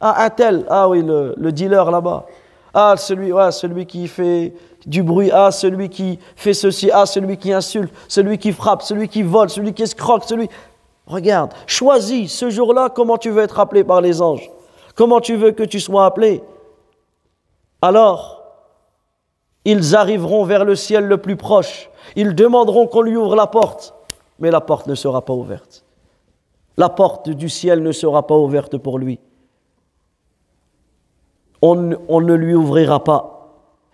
Ah, un tel, ah oui, le, dealer là-bas. Ah, celui, celui qui fait du bruit. Ah, celui qui fait ceci. Ah, celui qui insulte. Celui qui frappe. Celui qui vole. Celui qui escroque. Celui. Regarde, choisis ce jour-là comment tu veux être appelé par les anges. Comment tu veux que tu sois appelé? Alors, ils arriveront vers le ciel le plus proche. Ils demanderont qu'on lui ouvre la porte, mais la porte ne sera pas ouverte. La porte du ciel ne sera pas ouverte pour lui. On, on ne lui ouvrira pas.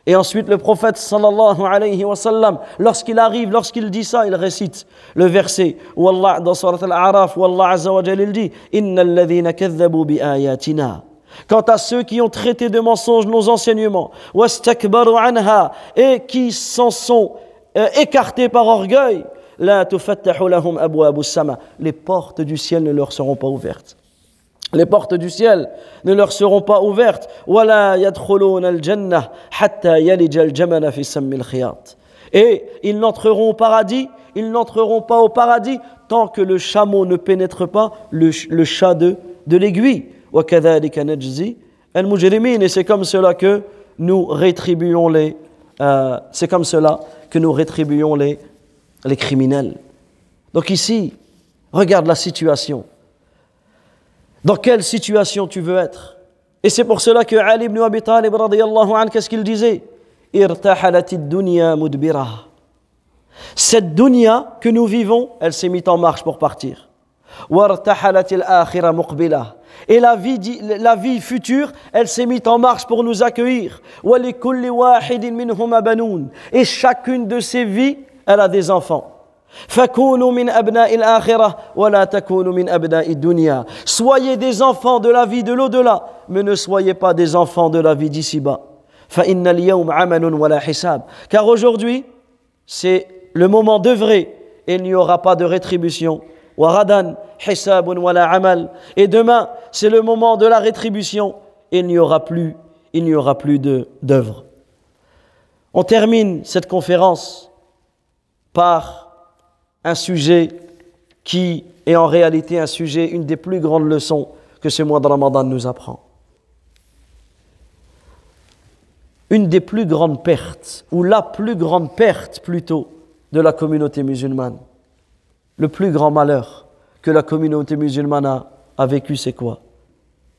Et ensuite, le prophète sallallahu alayhi wa sallam, lorsqu'il arrive, lorsqu'il dit ça, il récite le verset où Allah, dans Surat Al-A'raf, où Allah azza wa il dit Inna alladhina kadhabu bi ayatina. Quant à ceux qui ont traité de mensonges nos enseignements, anha, et qui s'en sont euh, écartés par orgueil, la tufattahu lahum. Les portes du ciel ne leur seront pas ouvertes les portes du ciel ne leur seront pas ouvertes. Et ils n'entreront au paradis, ils n'entreront pas au paradis tant que le chameau ne pénètre pas le, chat de, de l'aiguille. Et c'est comme cela que nous rétribuons les, euh, c'est comme cela que nous rétribuons les criminels. Donc ici, regarde la situation. Dans quelle situation tu veux être? Et c'est pour cela que Ali ibn Abi Talib, qu'est-ce qu'il disait? Cette dunya que nous vivons, elle s'est mise en marche pour partir. Et la vie, la vie future, elle s'est mise en marche pour nous accueillir. Et chacune de ces vies, elle a des enfants. Soyez des enfants de la vie de l'au-delà, mais ne soyez pas des enfants de la vie d'ici-bas. Car aujourd'hui, c'est le moment d'œuvrer et il n'y aura pas de rétribution. Et demain, c'est le moment de la rétribution et il n'y aura plus, il n'y aura plus d'œuvre. On termine cette conférence par un sujet qui est en réalité un sujet, une des plus grandes leçons que ce mois de Ramadan nous apprend. Une des plus grandes pertes, ou la plus grande perte plutôt, de la communauté musulmane. Le plus grand malheur que la communauté musulmane a, vécu, c'est quoi?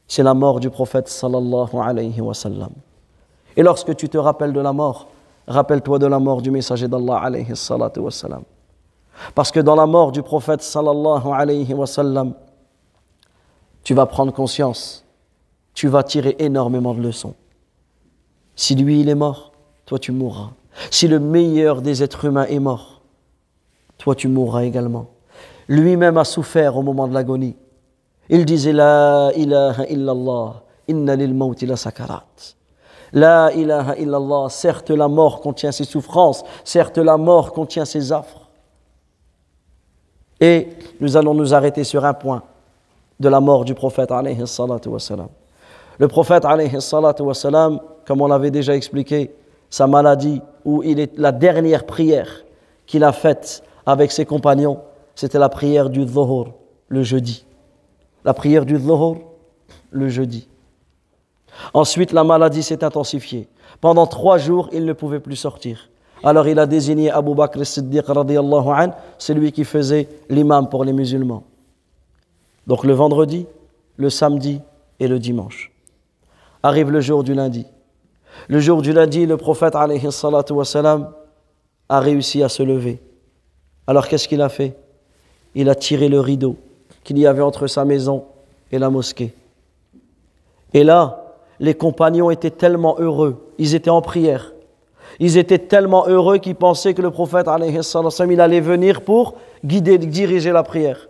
C'est la mort du prophète sallallahu alayhi wa sallam. Et lorsque tu te rappelles de la mort, rappelle-toi de la mort du messager d'Allah alayhi salatu wa sallam. Parce que dans la mort du prophète sallallahu alayhi wa sallam, tu vas prendre conscience, tu vas tirer énormément de leçons. Si lui il est mort, toi tu mourras. Si le meilleur des êtres humains est mort, toi tu mourras également. Lui-même a souffert au moment de l'agonie. Il disait La ilaha illallah, inna lil sakarat. La ilaha illallah, certes la mort contient ses souffrances, certes la mort contient ses affres. Et nous allons nous arrêter sur un point de la mort du prophète alayhi salatu Le prophète alayhi salatu comme on l'avait déjà expliqué, sa maladie, où il est la dernière prière qu'il a faite avec ses compagnons, c'était la prière du Dhuhr, le jeudi. La prière du Dhuhr, le jeudi. Ensuite, la maladie s'est intensifiée. Pendant trois jours, il ne pouvait plus sortir. Alors il a désigné Abu Bakr al-Siddiq an, c'est lui qui faisait l'imam pour les musulmans. Donc le vendredi, le samedi et le dimanche. Arrive le jour du lundi. Le jour du lundi, le prophète a réussi à se lever. Alors qu'est-ce qu'il a fait? Il a tiré le rideau qu'il y avait entre sa maison et la mosquée. Et là, les compagnons étaient tellement heureux, ils étaient en prière. Ils étaient tellement heureux qu'ils pensaient que le prophète il allait venir pour guider, diriger la prière.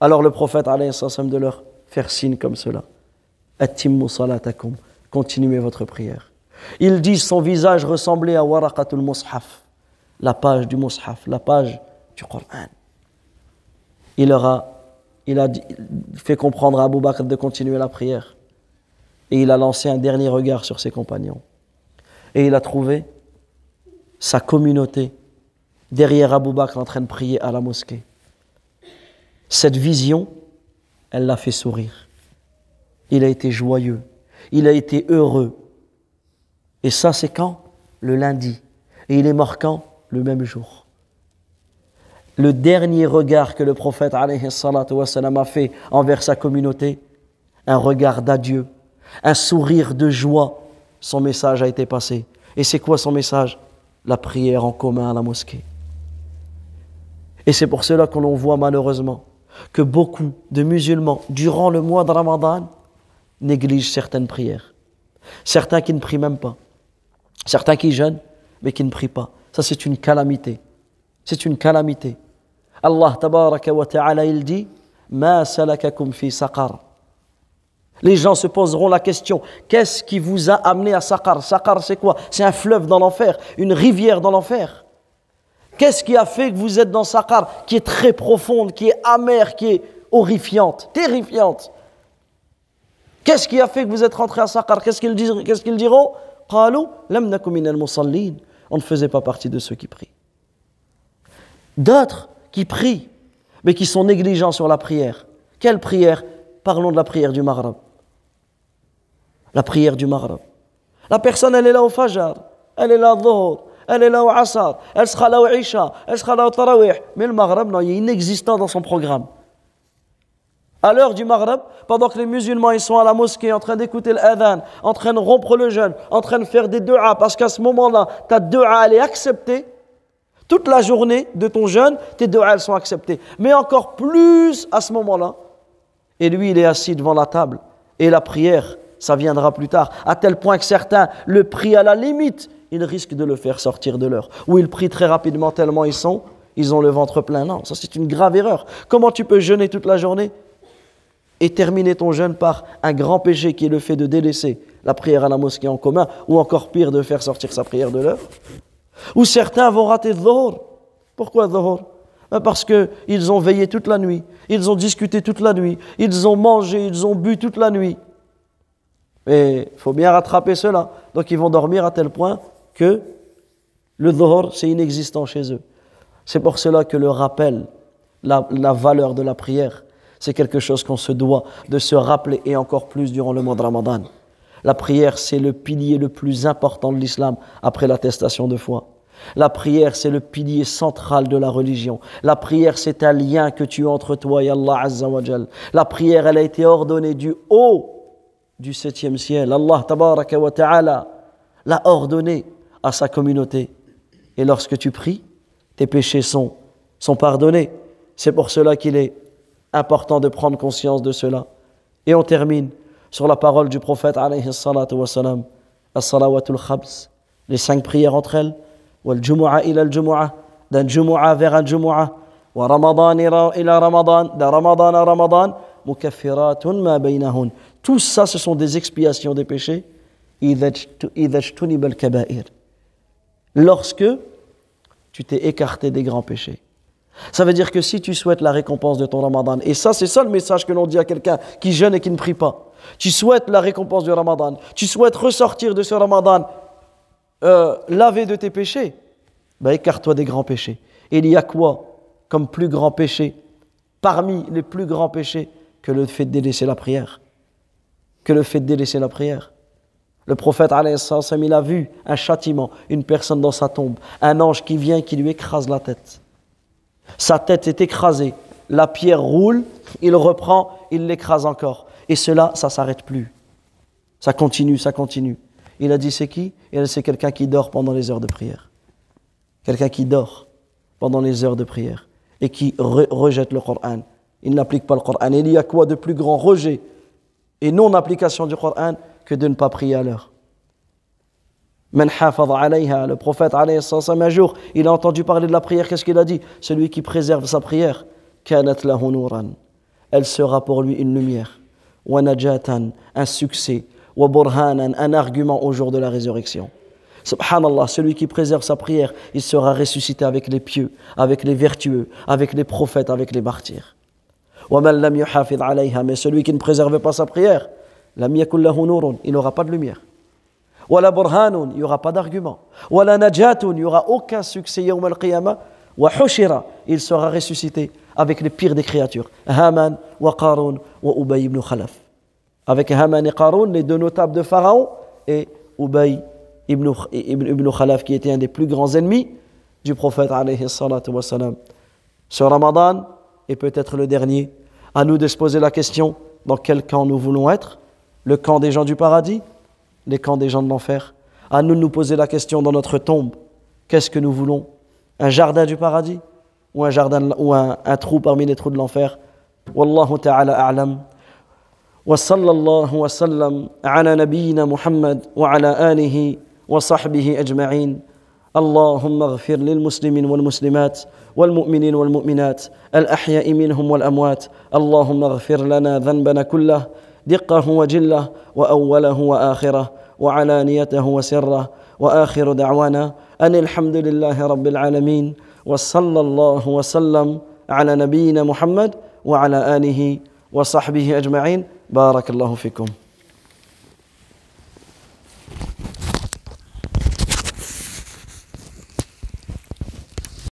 Alors le prophète de leur faire signe comme cela. Atimmu salatakum continuez votre prière. Il dit son visage ressemblait à waraqatul mushaf, la page du mushaf, la page du Coran. Il, aura, il a fait comprendre à Abu Bakr de continuer la prière. Et il a lancé un dernier regard sur ses compagnons. Et il a trouvé sa communauté derrière Abu Bakr en train de prier à la mosquée. Cette vision, elle l'a fait sourire. Il a été joyeux il a été heureux. Et ça, c'est quand? Le lundi. Et il est mort quand? Le même jour. Le dernier regard que le prophète a fait envers sa communauté, un regard d'adieu, un sourire de joie, son message a été passé. Et c'est quoi son message? La prière en commun à la mosquée. Et c'est pour cela que l'on voit malheureusement que beaucoup de musulmans, durant le mois de Ramadan, négligent certaines prières. Certains qui ne prient même pas. Certains qui jeûnent, mais qui ne prient pas. Ça, c'est une calamité. C'est une calamité. Allah tabaraka wa ta'ala, il dit Ma salakakum fi saqar. Les gens se poseront la question Qu'est-ce qui vous a amené à Saqar? Saqar, c'est quoi? C'est un fleuve dans l'enfer, une rivière dans l'enfer. Qu'est-ce qui a fait que vous êtes dans Saqar, qui est très profonde, qui est amère, qui est horrifiante, terrifiante? Qu'est-ce qui a fait que vous êtes rentré à Saqar? Qu'est-ce qu'ils diront? On ne faisait pas partie de ceux qui prient. D'autres qui prient, mais qui sont négligents sur la prière. Quelle prière? Parlons de la prière du Maghreb. La prière du Maghreb. La personne, elle est là au Fajr, elle est là au Dhuhr, elle est là au Asar, elle sera là au Isha, elle sera là au Tarawih. Mais le Maghreb, non, il est inexistant dans son programme à l'heure du Maghreb, pendant que les musulmans ils sont à la mosquée en train d'écouter l'adhan, en train de rompre le jeûne, en train de faire des du'a, parce qu'à ce moment-là, ta du'a elle est acceptée. Toute la journée de ton jeûne, tes du'a elles sont acceptées. Mais encore plus à ce moment-là, Et lui, il est assis devant la table. Et la prière, ça viendra plus tard. À tel point que certains le prient à la limite. Ils risquent de le faire sortir de l'heure. Ou ils prient très rapidement tellement ils sont, ils ont le ventre plein. Non, ça c'est une grave erreur. Comment tu peux jeûner toute la journée et terminer ton jeûne par un grand péché qui est le fait de délaisser la prière à la mosquée en commun, ou encore pire, de faire sortir sa prière de l'heure? Ou certains vont rater le Pourquoi le ben, Parce qu'ils ont veillé toute la nuit, ils ont discuté toute la nuit, ils ont mangé, ils ont bu toute la nuit. Mais il faut bien rattraper cela. Donc ils vont dormir à tel point que le dhuhr, c'est inexistant chez eux. C'est pour cela que le rappel, la, valeur de la prière, c'est quelque chose qu'on se doit de se rappeler et encore plus durant le mois de Ramadan. La prière, c'est le pilier le plus important de l'islam après l'attestation de foi. La prière, c'est le pilier central de la religion. La prière, c'est un lien que tu as entre toi et Allah Azza wa La prière, elle a été ordonnée du haut du septième ciel. Allah tabaraka wa ta'ala l'a ordonnée à sa communauté. Et lorsque tu pries, tes péchés sont, sont pardonnés. C'est pour cela qu'il est important de prendre conscience de cela. Et on termine sur la parole du prophète alayhi salatu wa salam, as-salawatul khabs, les cinq prières entre elles, wal jumu'a ila al jumu'a, d'un jumu'a vers un jumu'a, wa ramadan ila ramadan, d'un ramadan à ramadan, mukaffiratun ma baynahun. Tout ça, ce sont des expiations des péchés. Lorsque tu t'es écarté des grands péchés. Ça veut dire que si tu souhaites la récompense de ton ramadan, et ça c'est ça le message que l'on dit à quelqu'un qui jeûne et qui ne prie pas, tu souhaites la récompense du ramadan, tu souhaites ressortir de ce ramadan euh, lavé de tes péchés, ben écarte-toi des grands péchés. Et il y a quoi comme plus grand péché, parmi les plus grands péchés, que le fait de délaisser la prière? Que le fait de délaisser la prière le prophète, il a vu un châtiment, une personne dans sa tombe, un ange qui vient qui lui écrase la tête. Sa tête est écrasée, la pierre roule, il reprend, il l'écrase encore. Et cela, ça s'arrête plus. Ça continue, ça continue. Il a dit c'est qui? C'est quelqu'un qui dort pendant les heures de prière. Quelqu'un qui dort pendant les heures de prière et qui rejette le Coran. Il n'applique pas le Coran. il y a quoi de plus grand rejet et non-application du Coran que de ne pas prier à l'heure. Le prophète, un jour, il a entendu parler de la prière. Qu'est-ce qu'il a dit? Celui qui préserve sa prière, elle sera pour lui une lumière, un succès, un argument au jour de la résurrection. Subhanallah, celui qui préserve sa prière, il sera ressuscité avec les pieux, avec les vertueux, avec les prophètes, avec les martyrs. Mais celui qui ne préserve pas sa prière, il n'aura pas de lumière. Il n'y aura pas d'argument. Wala il n'y aura aucun succès il sera ressuscité avec les pires des créatures. Haman wa Ubay ibn Khalaf. Avec Haman et Qarun, les deux notables de Pharaon, et Ubay ibn, ibn, Khalaf, qui était un des plus grands ennemis du prophète alayhi. Ce Ramadan est peut-être le dernier. À nous de se poser la question dans quel camp nous voulons être Le camp des gens du paradis les camps des gens de l'enfer. À nous de nous poser la question dans notre tombe, qu'est-ce que nous voulons Un jardin du paradis ou un, jardin, ou un, un trou parmi les trous de l'enfer Wallahu ta'ala a'lam. وصلى الله وسلم على نبينا محمد وعلى اله وصحبه اجمعين اللهم اغفر للمسلمين والمسلمات والمؤمنين والمؤمنات الأحياء منهم والأموات. اللهم اغفر لنا ذنبنا كله دقه وجله وأوله وآخره وعلانيته وسره وآخر دعوانا أن الحمد لله رب العالمين وصلى الله وسلم على نبينا محمد وعلى آله وصحبه أجمعين. بارك الله فيكم.